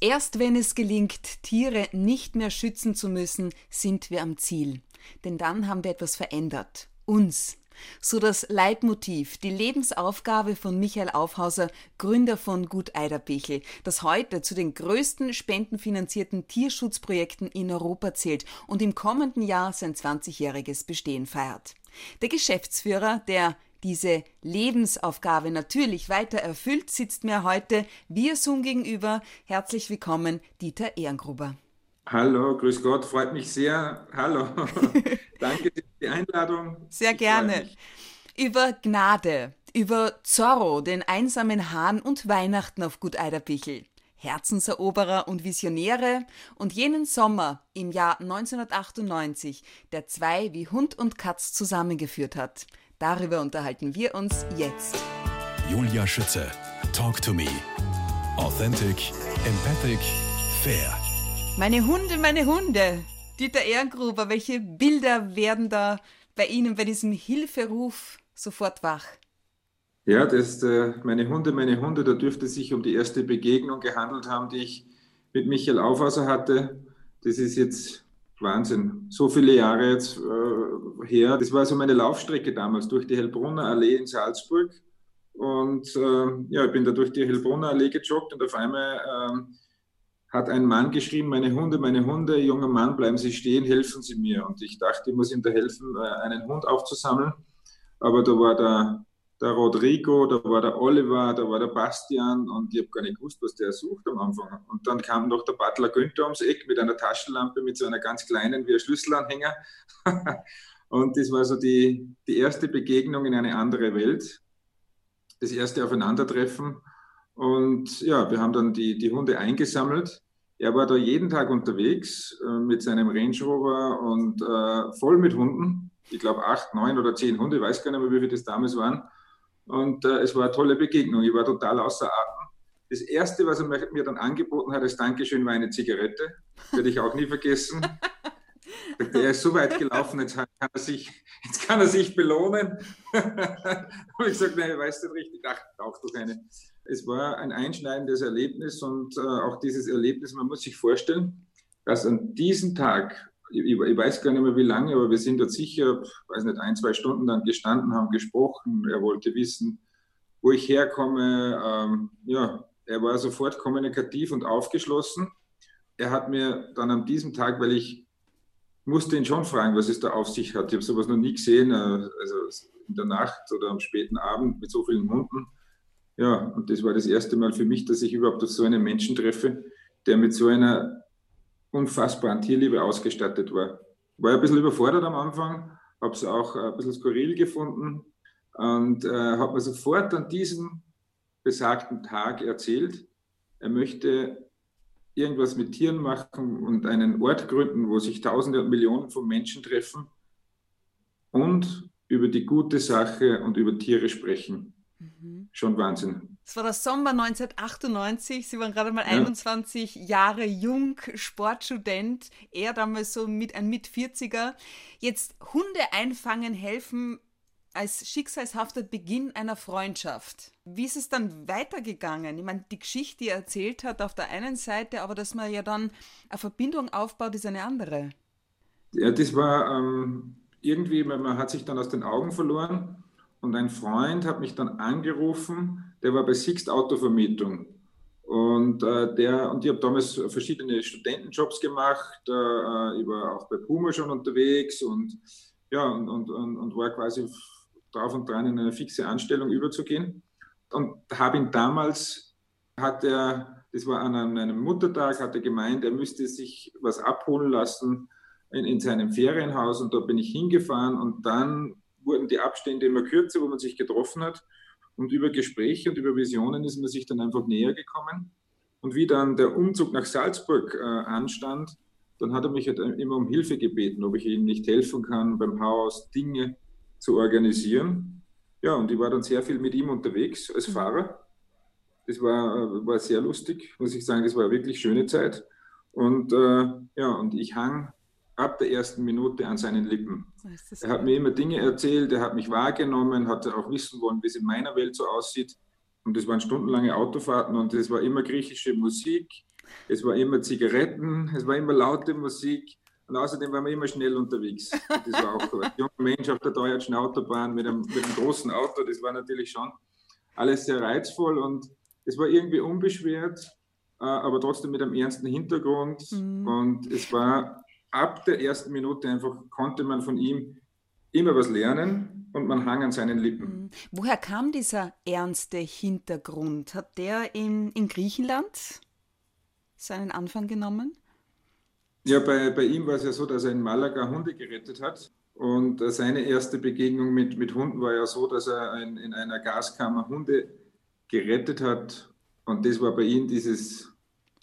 Erst wenn es gelingt, Tiere nicht mehr schützen zu müssen, sind wir am Ziel. Denn dann haben wir etwas verändert. Uns. So das Leitmotiv, die Lebensaufgabe von Michael Aufhauser, Gründer von Gut Eiderbichel, das heute zu den größten spendenfinanzierten Tierschutzprojekten in Europa zählt und im kommenden Jahr sein 20-jähriges Bestehen feiert. Der Geschäftsführer, der diese Lebensaufgabe natürlich weiter erfüllt, sitzt mir heute via Zoom gegenüber. Herzlich willkommen, Dieter Ehrengruber. Hallo, grüß Gott, freut mich sehr. Hallo, danke für die Einladung. Sehr gerne. Über Gnade, über Zorro, den einsamen Hahn und Weihnachten auf Gut Eiderbichel. Herzenseroberer und Visionäre und jenen Sommer im Jahr 1998, der zwei wie Hund und Katz zusammengeführt hat. Darüber unterhalten wir uns jetzt. Julia Schütze, Talk to Me. Authentic, empathic, fair. Meine Hunde, meine Hunde. Dieter Ehrengruber, welche Bilder werden da bei Ihnen bei diesem Hilferuf sofort wach? Ja, das, äh, meine Hunde, meine Hunde, da dürfte es sich um die erste Begegnung gehandelt haben, die ich mit Michael Aufhauser hatte. Das ist jetzt Wahnsinn. So viele Jahre jetzt äh, her. Das war so meine Laufstrecke damals durch die Hellbrunner Allee in Salzburg. Und äh, ja, ich bin da durch die Hellbrunner Allee gejoggt und auf einmal äh, hat ein Mann geschrieben, meine Hunde, meine Hunde, junger Mann, bleiben Sie stehen, helfen Sie mir. Und ich dachte, ich muss ihm da helfen, äh, einen Hund aufzusammeln. Aber da war der der Rodrigo, da war der Oliver, da war der Bastian und ich habe gar nicht gewusst, was der sucht am Anfang. Und dann kam noch der Butler Günther ums Eck mit einer Taschenlampe, mit so einer ganz kleinen wie ein Schlüsselanhänger. und das war so die, die erste Begegnung in eine andere Welt, das erste Aufeinandertreffen. Und ja, wir haben dann die, die Hunde eingesammelt. Er war da jeden Tag unterwegs äh, mit seinem Range Rover und äh, voll mit Hunden. Ich glaube acht, neun oder zehn Hunde, ich weiß gar nicht mehr, wie viele das damals waren. Und äh, es war eine tolle Begegnung. Ich war total außer Atem. Das Erste, was er mir dann angeboten hat als Dankeschön, war eine Zigarette. Werde ich auch nie vergessen. Er ist so weit gelaufen, jetzt kann er sich, jetzt kann er sich belohnen. habe ich gesagt, nein, weißt du richtig, ach, braucht doch eine. Es war ein einschneidendes Erlebnis und äh, auch dieses Erlebnis, man muss sich vorstellen, dass an diesem Tag ich, ich, weiß gar nicht mehr wie lange, aber wir sind dort sicher, weiß nicht, ein, zwei Stunden dann gestanden, haben gesprochen. Er wollte wissen, wo ich herkomme. Ähm, ja, er war sofort kommunikativ und aufgeschlossen. Er hat mir dann an diesem Tag, weil ich musste ihn schon fragen, was es da auf sich hat. Ich habe sowas noch nie gesehen, äh, also in der Nacht oder am späten Abend mit so vielen Hunden. Ja, und das war das erste Mal für mich, dass ich überhaupt auf so einen Menschen treffe, der mit so einer unfassbaren Tierliebe ausgestattet war. War ein bisschen überfordert am Anfang, habe es auch ein bisschen skurril gefunden und äh, habe mir sofort an diesem besagten Tag erzählt, er möchte irgendwas mit Tieren machen und einen Ort gründen, wo sich Tausende und Millionen von Menschen treffen und über die gute Sache und über Tiere sprechen. Mhm. Schon Wahnsinn. Es war der Sommer 1998. Sie waren gerade mal ja. 21 Jahre jung, Sportstudent. Er damals so mit ein Mit-40er. Jetzt Hunde einfangen helfen als schicksalshafter Beginn einer Freundschaft. Wie ist es dann weitergegangen? Ich meine, die Geschichte, die er erzählt hat, auf der einen Seite, aber dass man ja dann eine Verbindung aufbaut, ist eine andere. Ja, das war ähm, irgendwie, man hat sich dann aus den Augen verloren. Und ein Freund hat mich dann angerufen, der war bei Sixt Autovermietung. Und, äh, der, und ich habe damals verschiedene Studentenjobs gemacht. Äh, ich war auch bei Puma schon unterwegs und, ja, und, und, und, war quasi drauf und dran, in eine fixe Anstellung überzugehen. Und habe ihn damals, hat er, das war an einem Muttertag, hat er gemeint, er müsste sich was abholen lassen in, in seinem Ferienhaus. Und da bin ich hingefahren und dann wurden die Abstände immer kürzer, wo man sich getroffen hat. Und über Gespräche und über Visionen ist man sich dann einfach näher gekommen. Und wie dann der Umzug nach Salzburg äh, anstand, dann hat er mich halt immer um Hilfe gebeten, ob ich ihm nicht helfen kann, beim Haus Dinge zu organisieren. Ja, und ich war dann sehr viel mit ihm unterwegs als mhm. Fahrer. Das war, äh, war sehr lustig, muss ich sagen. Das war eine wirklich schöne Zeit. Und äh, ja, und ich hang ab der ersten Minute an seinen Lippen. Er hat mir immer Dinge erzählt, er hat mich wahrgenommen, hat auch wissen wollen, wie es in meiner Welt so aussieht. Und das waren stundenlange Autofahrten und es war immer griechische Musik. es war immer Zigaretten, es war immer laute Musik und außerdem waren wir immer schnell unterwegs. Das war auch ein junger Mensch auf der deutschen Autobahn mit einem, mit einem großen Auto, das war natürlich schon alles sehr reizvoll und es war irgendwie unbeschwert, äh, aber trotzdem mit einem ernsten Hintergrund. Mhm. Und es war ab der ersten Minute einfach, konnte man von ihm immer was lernen und man hang an seinen Lippen. Mhm. Woher kam dieser ernste Hintergrund? Hat der in, in Griechenland seinen Anfang genommen? Ja, bei, bei ihm war es ja so, dass er in Malaga Hunde gerettet hat. Und seine erste Begegnung mit, mit Hunden war ja so, dass er in, in einer Gaskammer Hunde gerettet hat. Und das war bei ihm dieses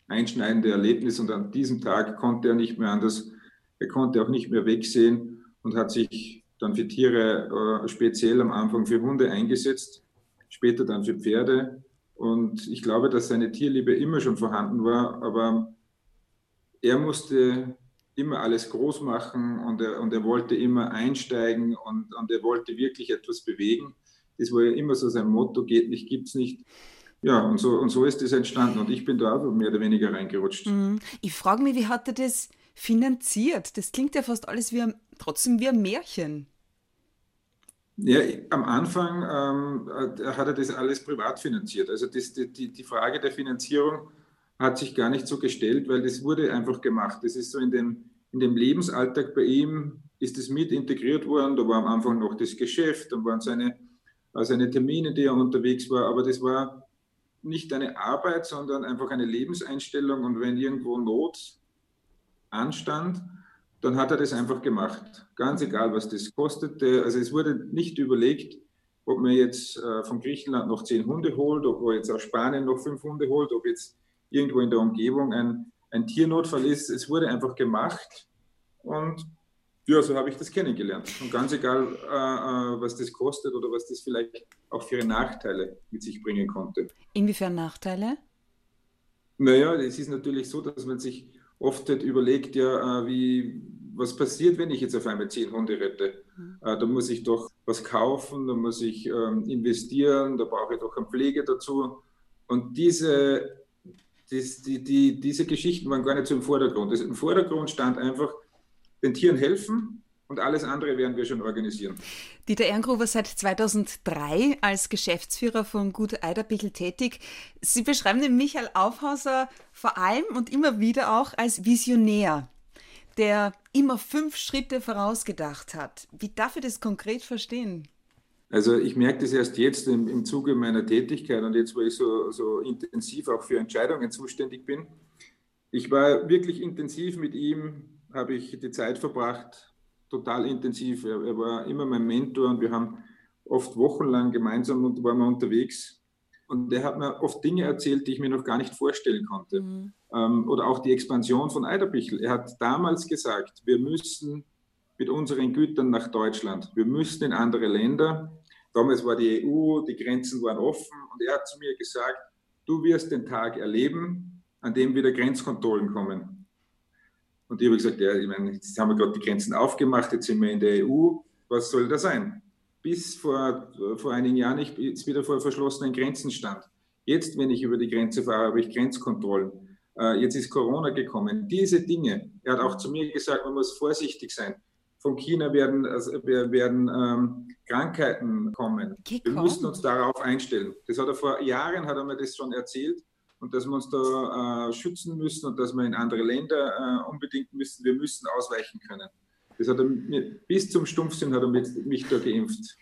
einschneidende Erlebnis. Und an diesem Tag konnte er nicht mehr anders, er konnte auch nicht mehr wegsehen und hat sich dann für Tiere, äh, speziell am Anfang für Hunde eingesetzt, später dann für Pferde. Und ich glaube, dass seine Tierliebe immer schon vorhanden war, aber er musste immer alles groß machen und er, und er wollte immer einsteigen und, und er wollte wirklich etwas bewegen. Das war ja immer so sein Motto, geht nicht, gibt's nicht. Ja, und so, und so ist das entstanden und ich bin da mehr oder weniger reingerutscht. Mhm. Ich frage mich, wie hat er das finanziert? Das klingt ja fast alles wie ein, trotzdem wie ein Märchen. Ja, am Anfang ähm, hat er das alles privat finanziert. Also das, die, die Frage der Finanzierung hat sich gar nicht so gestellt, weil das wurde einfach gemacht. Das ist so in dem, in dem Lebensalltag bei ihm, ist es mit integriert worden. Da war am Anfang noch das Geschäft, dann waren seine, seine Termine, die er unterwegs war. Aber das war nicht eine Arbeit, sondern einfach eine Lebenseinstellung. Und wenn irgendwo Not anstand, dann hat er das einfach gemacht. Ganz egal, was das kostete. Also es wurde nicht überlegt, ob man jetzt äh, von Griechenland noch zehn Hunde holt, ob man jetzt aus Spanien noch fünf Hunde holt, ob jetzt irgendwo in der Umgebung ein, ein Tiernotfall ist. Es wurde einfach gemacht und ja, so habe ich das kennengelernt. Und ganz egal, äh, äh was das kostet oder was das vielleicht auch für Nachteile mit sich bringen konnte. Inwiefern Nachteile? Naja, es ist natürlich so, dass man sich oft halt überlegt, ja, äh, wie, was passiert, wenn ich jetzt auf einmal zehn Hunde rette? Mhm. Äh, da muss ich doch was kaufen, da muss ich ähm, investieren, da brauche ich doch eine Pflege dazu. Und diese, das, die, die, diese Geschichten waren gar nicht so im Vordergrund. Das, Im Vordergrund stand einfach, den Tieren helfen und alles andere werden wir schon organisieren. Dieter Erngruber seit 2003 als Geschäftsführer von Gut Eiderbichl tätig. Sie beschreiben den Michael Aufhauser vor allem und immer wieder auch als Visionär, der immer fünf Schritte vorausgedacht hat. Wie darf ich das konkret verstehen? Also ich merke das erst jetzt im, im Zuge meiner Tätigkeit und jetzt, wo ich so, so intensiv auch für Entscheidungen zuständig bin. Ich war wirklich intensiv mit ihm, habe ich die Zeit verbracht, total intensiv. Er, er, war immer mein Mentor und wir haben oft wochenlang gemeinsam und waren wir unterwegs. Und er hat mir oft Dinge erzählt, die ich mir noch gar nicht vorstellen konnte. Mhm. Ähm, oder auch die Expansion von Eiderbichel. Er hat damals gesagt, wir müssen mit unseren Gütern nach Deutschland. Wir müssen in andere Länder. Damals war die EU, die Grenzen waren offen und er hat zu mir gesagt, du wirst den Tag erleben, an dem wieder Grenzkontrollen kommen. Und ich habe gesagt, ja, ich meine, jetzt haben wir gerade die Grenzen aufgemacht, jetzt sind wir in der EU, was soll da sein? Bis vor, vor einigen Jahren ich jetzt wieder vor verschlossenen Grenzen stand. Jetzt, wenn ich über die Grenze fahre, habe ich Grenzkontrollen. Äh, jetzt ist Corona gekommen. Diese Dinge, er hat auch zu mir gesagt, man muss vorsichtig sein. Von China werden, also werden ähm, Krankheiten kommen. Wir müssen uns darauf einstellen. Das hat er vor Jahren, hat er mir das schon erzählt und dass wir uns da äh, schützen müssen und dass wir in andere Länder äh, unbedingt müssen. Wir müssen ausweichen können. Das hat er mir, bis zum Stumpfsinn hat er mit, mich da geimpft.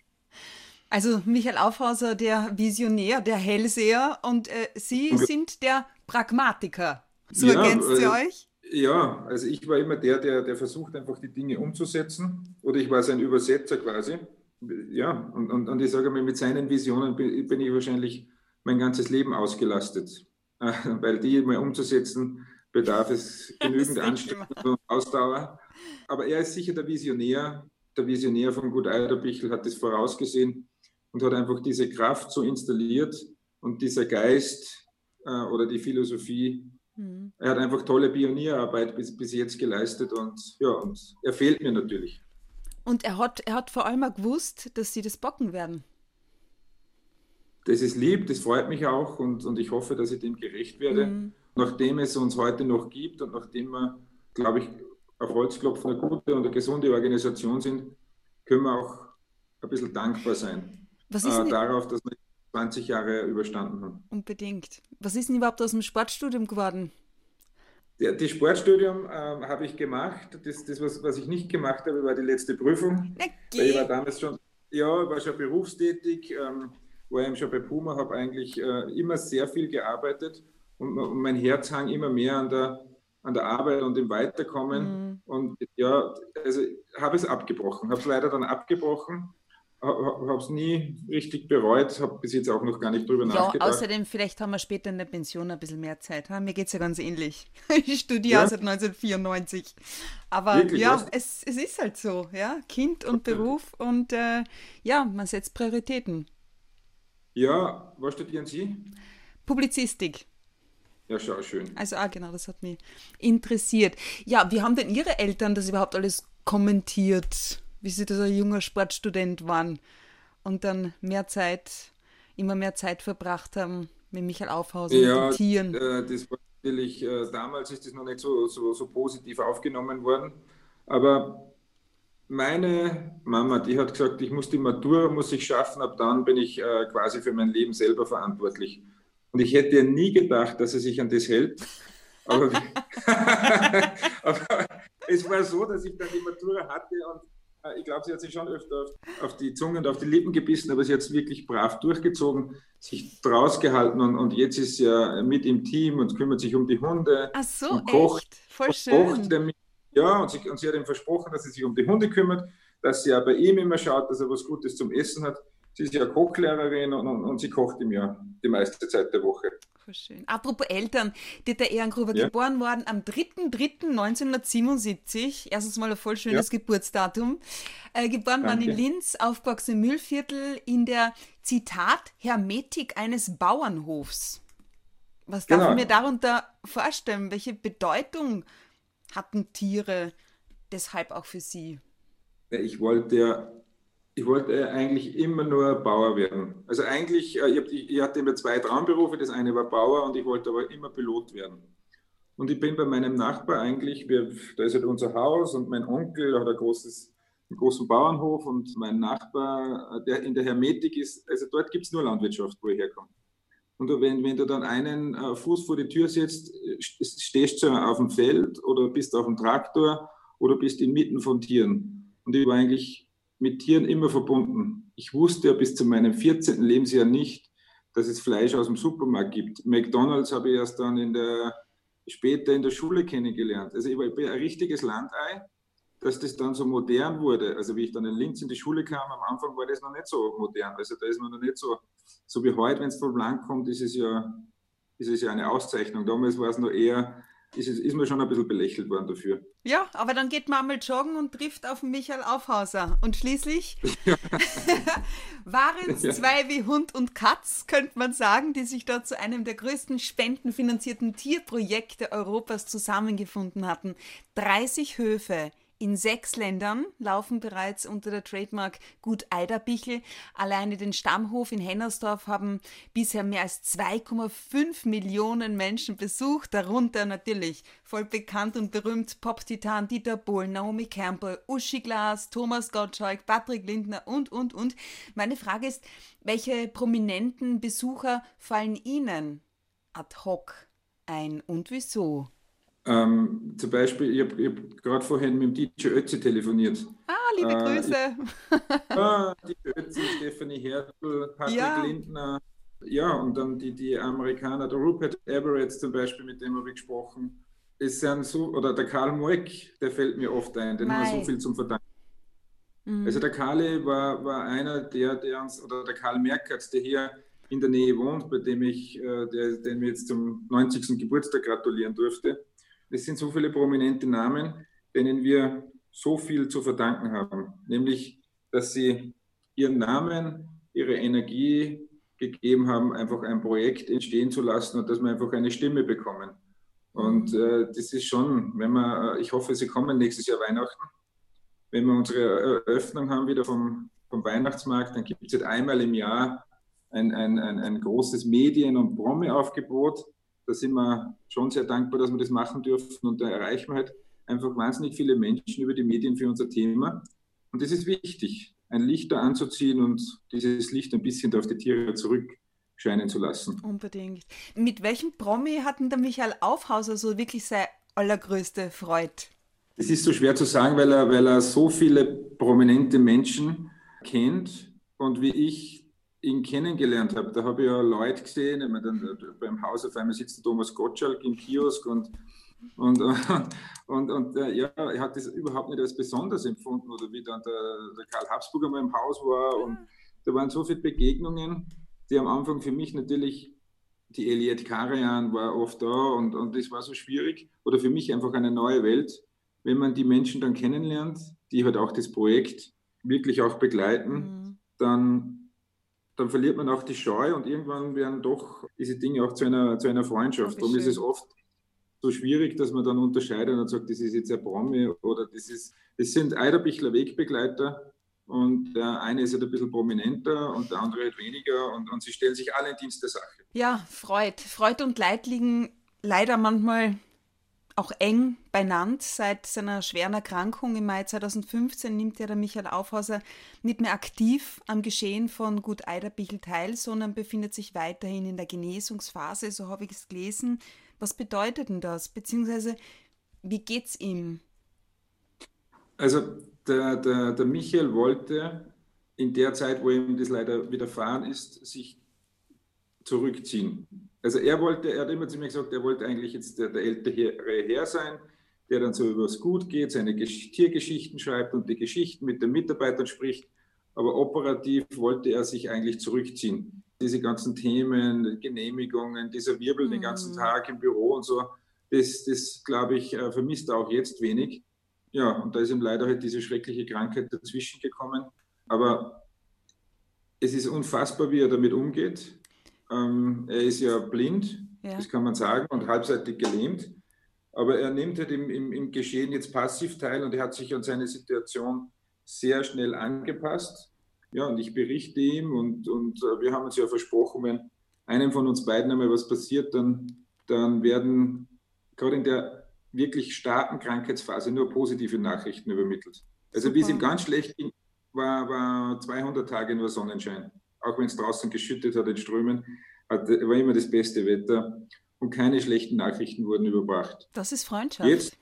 Also Michael Aufhauser, der Visionär, der Hellseher und äh, Sie und, sind der Pragmatiker. So ja, ergänzt Sie äh, euch? Ja, also ich war immer der, der, der versucht einfach die Dinge umzusetzen oder ich war sein Übersetzer quasi. Ja, und, und, und ich sage mal, mit seinen Visionen bin ich wahrscheinlich mein ganzes Leben ausgelastet. weil die mal umzusetzen, bedarf es genügend Anstrengung und Ausdauer. Aber er ist sicher der Visionär. Der Visionär von Gut Eiderbichel hat das vorausgesehen und hat einfach diese Kraft so installiert und dieser Geist äh, oder die Philosophie. Mhm. Er hat einfach tolle Pionierarbeit bis, bis jetzt geleistet und ja, und er fehlt mir natürlich. Und er hat, er hat vor allem auch gewusst, dass sie das bocken werden das ist lieb, das freut mich auch und, und ich hoffe, dass ich dem gerecht werde. Mhm. nachdem es uns heute noch gibt und nachdem wir, glaube ich, auf Holzklopfen eine gute und eine gesunde Organisation sind, können wir auch ein bisschen dankbar sein äh, darauf, dass wir 20 Jahre überstanden haben. Unbedingt. Was ist denn überhaupt aus dem Sportstudium geworden? Das die Sportstudium äh, habe ich gemacht. Das, das was, was ich nicht gemacht habe, war die letzte Prüfung. Okay. Ich war damals schon, ja, war schon berufstätig, ähm, war eben schon bei Puma, habe eigentlich äh, immer sehr viel gearbeitet und, und, mein Herz hang immer mehr an der, an der Arbeit und dem Weiterkommen. Mhm. Und ja, also habe es abgebrochen, habe es leider dann abgebrochen habe es nie richtig bereut, habe bis jetzt auch noch gar nicht drüber ja, nachgedacht. Außerdem, vielleicht haben wir später in der Pension ein bisschen mehr Zeit. Ha? Mir geht es ja ganz ähnlich. Ich studiere ja. seit 1994. Aber Wirklich, ja, es, es ist halt so, ja. Kind und Beruf und äh, ja, man setzt Prioritäten. Ja, was studieren Sie? Publizistik. Ja, schau, schön. Also, ah, genau, das hat mich interessiert. Ja, wie haben denn Ihre Eltern das überhaupt alles kommentiert? wie sie da ein junger Sportstudent waren und dann mehr Zeit, immer mehr Zeit verbracht haben mit Michael Aufhausen ja, und Tieren. Äh, das war natürlich, äh, damals ist das noch nicht so, so, so positiv aufgenommen worden, aber meine Mama, die hat gesagt, ich muss die Matura muss ich schaffen, ab dann bin ich äh, quasi für mein Leben selber verantwortlich. Und ich hätte ja nie gedacht, dass er sich an das hält. Aber, aber, es war so, dass ich dann die Matura hatte und äh, ich glaube, sie hat sich schon öfter auf, auf, die Zunge und auf die Lippen gebissen, aber sie hat es wirklich brav durchgezogen, sich draus gehalten und, und, jetzt ist sie ja mit im Team und kümmert sich um die Hunde. Ach so, und kocht, echt? Voll schön. Damit, ja, und sie, und sie hat ihm versprochen, dass sie sich um die Hunde kümmert, dass sie ja bei ihm immer schaut, dass er was Gutes zum Essen hat. Sie ist ja Kochlehrerin und, und, und sie kocht ihm ja die meiste Zeit der Woche. Schön. Apropos Eltern, Dieter Ehrengruber, ja. geboren worden am 3.3.1977, erstens mal ein voll schönes ja. Geburtsdatum, äh, geboren worden in Linz, aufgewachsen im Müllviertel in der, Zitat, Hermetik eines Bauernhofs. Was darf genau. ich mir darunter vorstellen? Welche Bedeutung hatten Tiere deshalb auch für Sie? Ich wollte ja ich wollte eigentlich immer nur Bauer werden. Also eigentlich, äh, ich, hatte immer zwei Traumberufe. Das eine war Bauer und ich wollte aber immer Pilot werden. Und ich bin bei meinem Nachbar eigentlich, wir, da ist halt unser Haus und mein Onkel hat ein großes, einen großen Bauernhof und mein Nachbar, äh, der in der Hermetik ist, also dort gibt es nur Landwirtschaft, wo ich herkomme. Und wenn, wenn du dann einen äh, Fuß vor die Tür setzt, stehst du auf dem Feld oder bist auf dem Traktor oder bist inmitten von Tieren. Und ich war eigentlich mit Tieren immer verbunden. Ich wusste ja bis zu meinem 14. Lebensjahr nicht, dass es Fleisch aus dem Supermarkt gibt. McDonalds habe ich erst dann in der, später in der Schule kennengelernt. Also ich war, ich bin ein richtiges Landei, dass das dann so modern wurde. Also wie ich dann in Linz in die Schule kam, am Anfang war das noch nicht so modern. Also da ist man noch nicht so, so wie heute, wenn es vom Land kommt, ist es ja, ist es ja eine Auszeichnung. Damals war es noch eher ist, ist man schon ein bisschen belächelt worden dafür. Ja, aber dann geht man einmal joggen und trifft auf Michael Aufhauser. Und schließlich waren es zwei wie Hund und Katz, könnte man sagen, die sich dort zu einem der größten spendenfinanzierten Tierprojekte Europas zusammengefunden hatten. 30 Höfe in sechs Ländern laufen bereits unter der Trademark Gut Eiderbichel. Alleine den Stammhof in Hennersdorf haben bisher mehr als 2,5 Millionen Menschen besucht, darunter natürlich voll bekannt und berühmt Pop-Titan Dieter Bohlen, Naomi Campbell, Uschi Glas, Thomas Gottschalk, Patrick Lindner und, und, und. Meine Frage ist, welche prominenten Besucher fallen Ihnen ad hoc ein und wieso? Ähm, zum Beispiel, ich habe hab gerade vorhin mit dem DJ Ötzi telefoniert. Ah, liebe äh, Grüße. Ich, ah, DJ Ötzi, Stephanie Hertel, Patrick ja. Lindner. Ja, und dann die, die Amerikaner, der Rupert Everett zum Beispiel, mit dem habe ich gesprochen. Es sind so, oder der Karl Moeck, der fällt mir oft ein, den haben wir so viel zum Verdanken. Mhm. Also der Karl war, war einer, der, der uns, oder der Karl Merkert, der hier in der Nähe wohnt, bei dem ich, äh, der, den wir jetzt zum 90. Geburtstag gratulieren durfte es sind so viele prominente Namen, denen wir so viel zu verdanken haben, nämlich, dass sie ihren Namen, ihre Energie gegeben haben, einfach ein Projekt entstehen zu lassen und dass wir einfach eine Stimme bekommen. Und äh, das ist schon, wenn wir, äh, ich hoffe, Sie kommen nächstes Jahr Weihnachten. Wenn wir unsere Eröffnung haben wieder vom, vom Weihnachtsmarkt, dann gibt es jetzt einmal im Jahr ein, ein, ein, ein großes Medien- und Promi-Aufgebot da sind wir schon sehr dankbar, dass wir das machen dürfen und da erreichen wir halt einfach wahnsinnig viele Menschen über die Medien für unser Thema. Und das ist wichtig, ein Licht da anzuziehen und dieses Licht ein bisschen auf die Tiere zurückscheinen zu lassen. Unbedingt. Mit welchem Promi hatten der Michael Aufhauser so wirklich seine allergrößte Freude? Es ist so schwer zu sagen, weil er, weil er so viele prominente Menschen kennt und wie ich ihn kennengelernt habe, da habe ich ja Leute gesehen, ich meine, dann, beim Haus auf einmal sitzt der Thomas Gottschalk im Kiosk und, und, und, und äh, ja, er hat das überhaupt nicht als besonders empfunden oder wie dann der, der Karl Habsburger mal im Haus war und da waren so viele Begegnungen, die am Anfang für mich natürlich die Eliette Karajan war oft da und, und das war so schwierig oder für mich einfach eine neue Welt wenn man die Menschen dann kennenlernt, die halt auch das Projekt wirklich auch begleiten, mhm. dann, dann verliert man auch die Scheu und irgendwann werden doch diese Dinge auch zu einer, zu einer Freundschaft. Darum ist es oft so schwierig, dass man dann unterscheidet und sagt, das ist jetzt ein Promi oder das ist, das sind Eiderbichler Wegbegleiter und der eine ist halt ein bisschen prominenter und der andere halt weniger und, und sie stellen sich alle in Dienst der Sache. Ja, Freud. Freud und Leid liegen leider manchmal auch eng benannt. Seit seiner schweren Erkrankung im Mai 2015 nimmt ja der Michael Aufhauser nicht mehr aktiv am Geschehen von Gut Eiderbichel teil, sondern befindet sich weiterhin in der Genesungsphase, so habe ich es gelesen. Was bedeutet denn das? Beziehungsweise, wie geht's ihm? Also, der, der, der Michael wollte in der Zeit, wo ihm das leider widerfahren ist, sich zurückziehen. Also er wollte, er hat immer zu mir gesagt, er wollte eigentlich jetzt der, der ältere Herr sein, der dann so über das Gut geht, seine Tiergeschichten schreibt und die Geschichten mit den Mitarbeitern spricht. Aber operativ wollte er sich eigentlich zurückziehen. Diese ganzen Themen, Genehmigungen, dieser Wirbel mhm. den ganzen Tag im Büro und so, das, das glaube ich, äh, vermisst er auch jetzt wenig. Ja, und da ist ihm leider halt diese schreckliche Krankheit dazwischen gekommen. Aber es ist unfassbar, wie er damit umgeht. Ähm, er ist ja blind, ja. das kann man sagen, und halbseitig gelähmt. Aber er nimmt halt im, im, im, Geschehen jetzt passiv teil und er hat sich an seine Situation sehr schnell angepasst. Ja, und ich berichte ihm und, und äh, wir haben uns ja versprochen, wenn einem von uns beiden einmal was passiert, dann, dann werden gerade in der wirklich starken Krankheitsphase nur positive Nachrichten übermittelt. Also wie es ihm ganz schlecht ging, war, war 200 Tage nur Sonnenschein auch wenn es draußen geschüttet hat in Strömen, hat, war immer das beste Wetter und keine schlechten Nachrichten wurden überbracht. Das ist Freundschaft. Jetzt,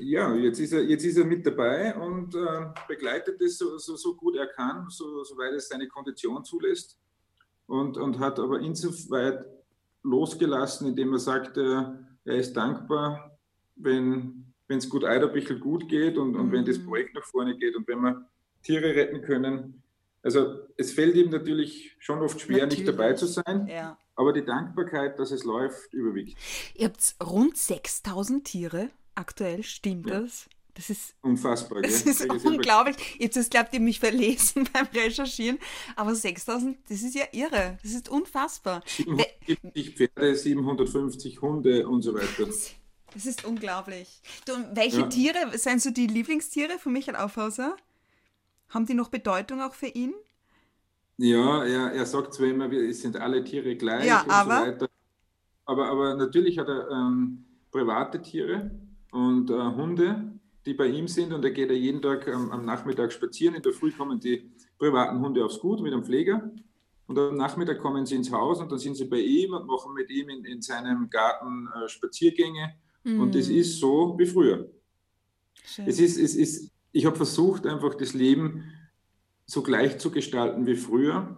ja, jetzt ist, er, jetzt ist er mit dabei und äh, begleitet es so, so, so, gut er kann, so, soweit es seine Kondition zulässt und, und hat aber insoweit losgelassen, indem er sagt, äh, er ist dankbar, wenn es gut Eiderbichel gut geht und, und mhm. wenn das mhm. Projekt nach vorne geht und wenn wir Tiere retten können, also es fällt ihm natürlich schon oft schwer, natürlich. nicht dabei zu sein, ja. aber die Dankbarkeit, dass es läuft, überwiegt. Ihr habt rund 6000 Tiere aktuell, stimmt ja. das? Das ist unfassbar. Das gell? ist unglaublich. Jetzt glaubt ihr mich verlesen beim Recherchieren, aber 6000, das ist ja irre. Das ist unfassbar. 750 Pferde, 750 Hunde und so weiter. Das ist unglaublich. Du, welche ja. Tiere sind so die Lieblingstiere von Michael Aufhauser? Haben die noch Bedeutung auch für ihn? Ja, er, er sagt zwar immer, es sind alle Tiere gleich ja, und aber? so weiter. Aber, aber natürlich hat er ähm, private Tiere und äh, Hunde, die bei ihm sind und da geht er jeden Tag ähm, am Nachmittag spazieren. In der Früh kommen die privaten Hunde aufs Gut mit einem Pfleger und am Nachmittag kommen sie ins Haus und dann sind sie bei ihm und machen mit ihm in, in seinem Garten äh, Spaziergänge mm. und das ist so wie früher. Schön. Es ist, es ist ich habe versucht, einfach das Leben so gleich zu gestalten wie früher.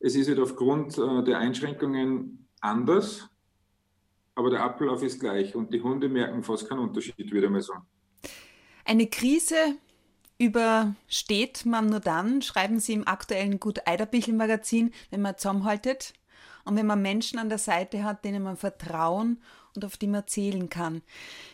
Es ist halt aufgrund äh, der Einschränkungen anders, aber der Ablauf ist gleich und die Hunde merken fast keinen Unterschied, würde ich mal sagen. Eine Krise übersteht man nur dann, schreiben Sie im aktuellen Gut Eiderbichel Magazin, wenn man zusammenhaltet und wenn man Menschen an der Seite hat, denen man vertrauen und auf die man zählen kann.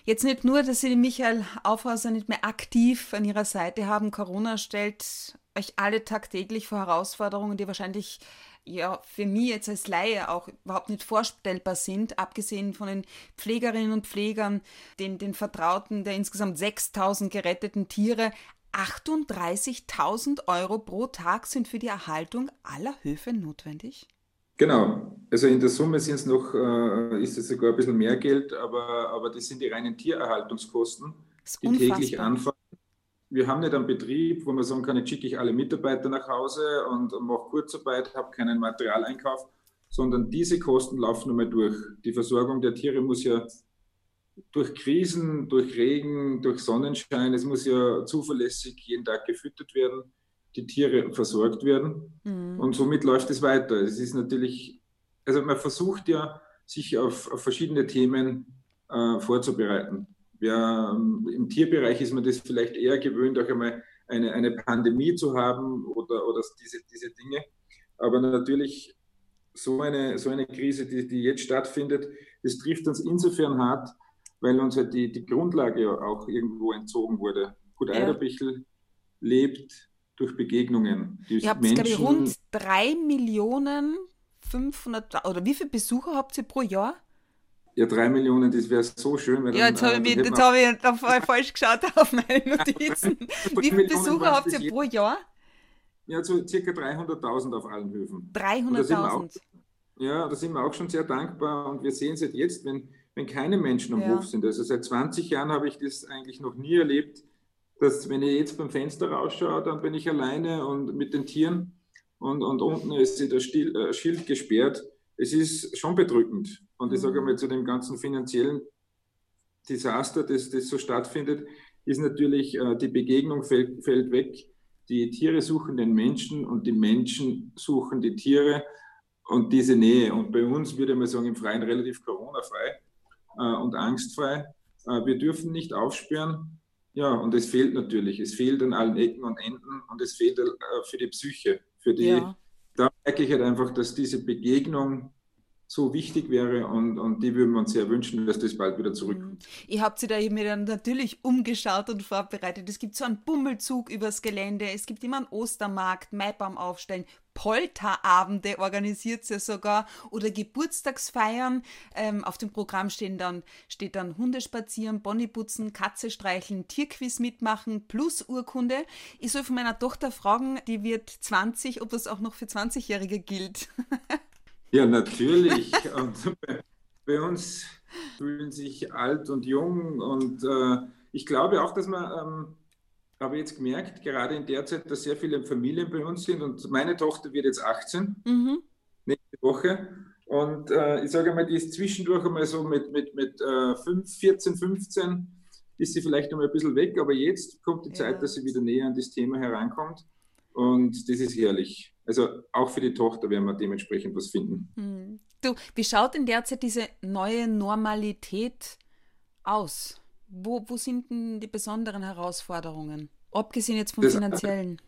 Jetzt nicht nur, dass Sie Michael Aufhauser nicht mehr aktiv an Ihrer Seite haben. Corona stellt euch alle tagtäglich vor Herausforderungen, die wahrscheinlich ja für mich jetzt als Laie auch überhaupt nicht vorstellbar sind, abgesehen von den Pflegerinnen und Pflegern, den, den Vertrauten der insgesamt 6000 geretteten Tiere. 38.000 Euro pro Tag sind für die Erhaltung aller Höfe notwendig? Genau. Also in der Summe sind es noch, äh, ist es sogar ein bisschen mehr Geld, aber, aber das sind die reinen Tiererhaltungskosten, die täglich anfallen. Wir haben nicht einen Betrieb, wo man sagen kann, jetzt schicke ich alle Mitarbeiter nach Hause und, und mache Kurzarbeit, habe keinen Materialeinkauf, sondern diese Kosten laufen nochmal durch. Die Versorgung der Tiere muss ja durch Krisen, durch Regen, durch Sonnenschein, es muss ja zuverlässig jeden Tag gefüttert werden, die Tiere versorgt werden. Mhm. Und somit läuft es weiter. Es ist natürlich also man versucht ja, sich auf, auf verschiedene Themen äh, vorzubereiten. Ja, Im Tierbereich ist man das vielleicht eher gewöhnt, auch einmal eine, eine Pandemie zu haben oder, oder diese, diese Dinge. Aber natürlich so eine, so eine Krise, die, die jetzt stattfindet, das trifft uns insofern hart, weil uns halt die, die Grundlage auch irgendwo entzogen wurde. Gut, Eiderbichel lebt durch Begegnungen. Die Ihr habt, Menschen, glaube ich, rund drei Millionen 500 oder wie viele Besucher habt ihr pro Jahr? Ja, drei Millionen, das wäre so schön. Weil ja, jetzt habe ich, äh, hab ich da falsch geschaut auf meine Notizen. wie viele Besucher habt ihr pro Jahr? Ja, so circa 300.000 auf allen Höfen. 300.000? Ja, da sind wir auch schon sehr dankbar und wir sehen es jetzt, wenn, wenn keine Menschen am ja. Hof sind. Also seit 20 Jahren habe ich das eigentlich noch nie erlebt, dass wenn ich jetzt beim Fenster rausschaue, dann bin ich alleine und mit den Tieren und, und unten ist das äh, Schild gesperrt. Es ist schon bedrückend. Und ich sage mhm. mal, zu dem ganzen finanziellen Desaster, das, das so stattfindet, ist natürlich, äh, die Begegnung fällt, fällt weg. Die Tiere suchen den Menschen und die Menschen suchen die Tiere und diese Nähe. Und bei uns würde man sagen, im Freien relativ Corona-frei äh, und angstfrei. Äh, wir dürfen nicht aufsperren. Ja, und es fehlt natürlich. Es fehlt an allen Ecken und Enden und es fehlt äh, für die Psyche für die, ja. da merke ich halt einfach, dass diese Begegnung so wichtig wäre und, und die würden wir uns sehr wünschen, dass das bald wieder zurückkommt. Mhm. Ihr habt sie da mir dann natürlich umgeschaut und vorbereitet. Es gibt so einen Bummelzug übers Gelände, es gibt immer einen Ostermarkt, Maibaum aufstellen, Polterabende organisiert sie sogar oder Geburtstagsfeiern. Ähm, auf dem Programm stehen dann, steht dann Hundespazieren, Bonnieputzen, Katze streicheln, Tierquiz mitmachen plus Urkunde. Ich soll von meiner Tochter fragen, die wird 20, ob das auch noch für 20-Jährige gilt. Ja, natürlich. bei, bei, uns fühlen sich alt und jung. Und äh, ich glaube auch, dass man, ähm, habe jetzt gemerkt, gerade in der Zeit, dass sehr viele Familien bei uns sind. Und meine Tochter wird jetzt 18, mhm. nächste Woche. Und äh, ich sage mal, die ist zwischendurch einmal so mit, mit, mit äh, 5, 14, 15, ist sie vielleicht noch mal ein bisschen weg. Aber jetzt kommt die ja. Zeit, dass sie wieder näher an das Thema herankommt. Und das ist herrlich. Also auch für die Tochter werden wir dementsprechend was finden. Hm. Du, wie schaut in der Zeit diese neue Normalität aus? Wo, wo sind denn die besonderen Herausforderungen? Abgesehen jetzt vom das, finanziellen.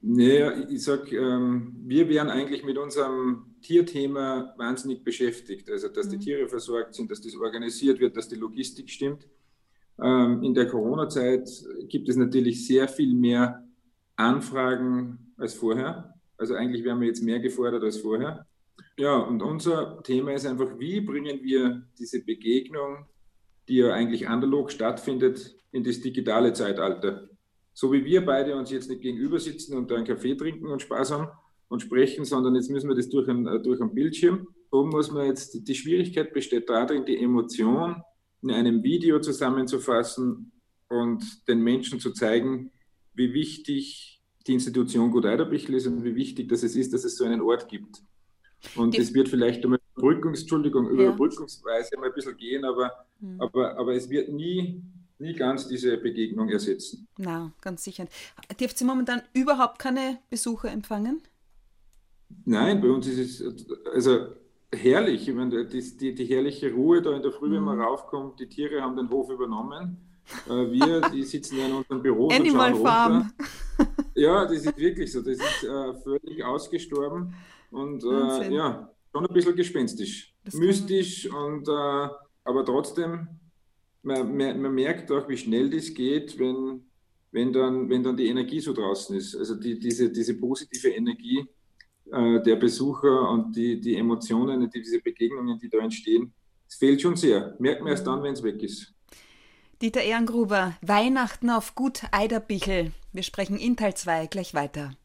Naja, ich sag, ähm, wir wären eigentlich mit unserem Tierthema wahnsinnig beschäftigt. Also, dass mhm. die Tiere versorgt sind, dass das organisiert wird, dass die Logistik stimmt. Ähm, in der Corona-Zeit gibt es natürlich sehr viel mehr Anfragen als vorher. Also eigentlich werden wir jetzt mehr gefordert als vorher. Ja, und unser Thema ist einfach, wie bringen wir diese Begegnung, die ja eigentlich analog stattfindet, in das digitale Zeitalter. So wie wir beide uns jetzt nicht gegenüber sitzen und einen Kaffee trinken und Spaß haben und sprechen, sondern jetzt müssen wir das durch einen, durch einen Bildschirm. So muss man jetzt, die Schwierigkeit besteht darin, die Emotion in einem Video zusammenzufassen und den Menschen zu zeigen, wie wichtig die Institution Gut Eiderbichel ist und wie wichtig dass es ist, dass es so einen Ort gibt. Und es wird vielleicht um Überbrückungs, Entschuldigung, ja. Überbrückungsweise mal ein bisschen gehen, aber, mhm. aber, aber es wird nie, nie ganz diese Begegnung ersetzen. Na, ganz sicher. Dürft ihr momentan überhaupt keine Besucher empfangen? Nein, bei uns ist es also herrlich. Ich meine, die, die, die herrliche Ruhe da in der Früh, mhm. wenn man hm. raufkommt, die Tiere haben den Hof übernommen. Äh, wir, die sitzen ja in unserem Büro. Animal Farm. Ja, das ist wirklich so. Das ist äh, völlig ausgestorben und äh, ja, schon ein bisschen gespenstisch. Das Mystisch und äh, aber trotzdem, man, man, merkt auch, wie schnell das geht, wenn, wenn, dann, wenn dann die Energie so draußen ist. Also die, diese, diese positive Energie äh, der Besucher und die, die Emotionen, diese Begegnungen, die da entstehen, es fehlt schon sehr. Merkt man erst dann, wenn es weg ist. Dieter Ehrengruber, Weihnachten auf Gut Eiderbichel. Wir sprechen in Teil 2 gleich weiter.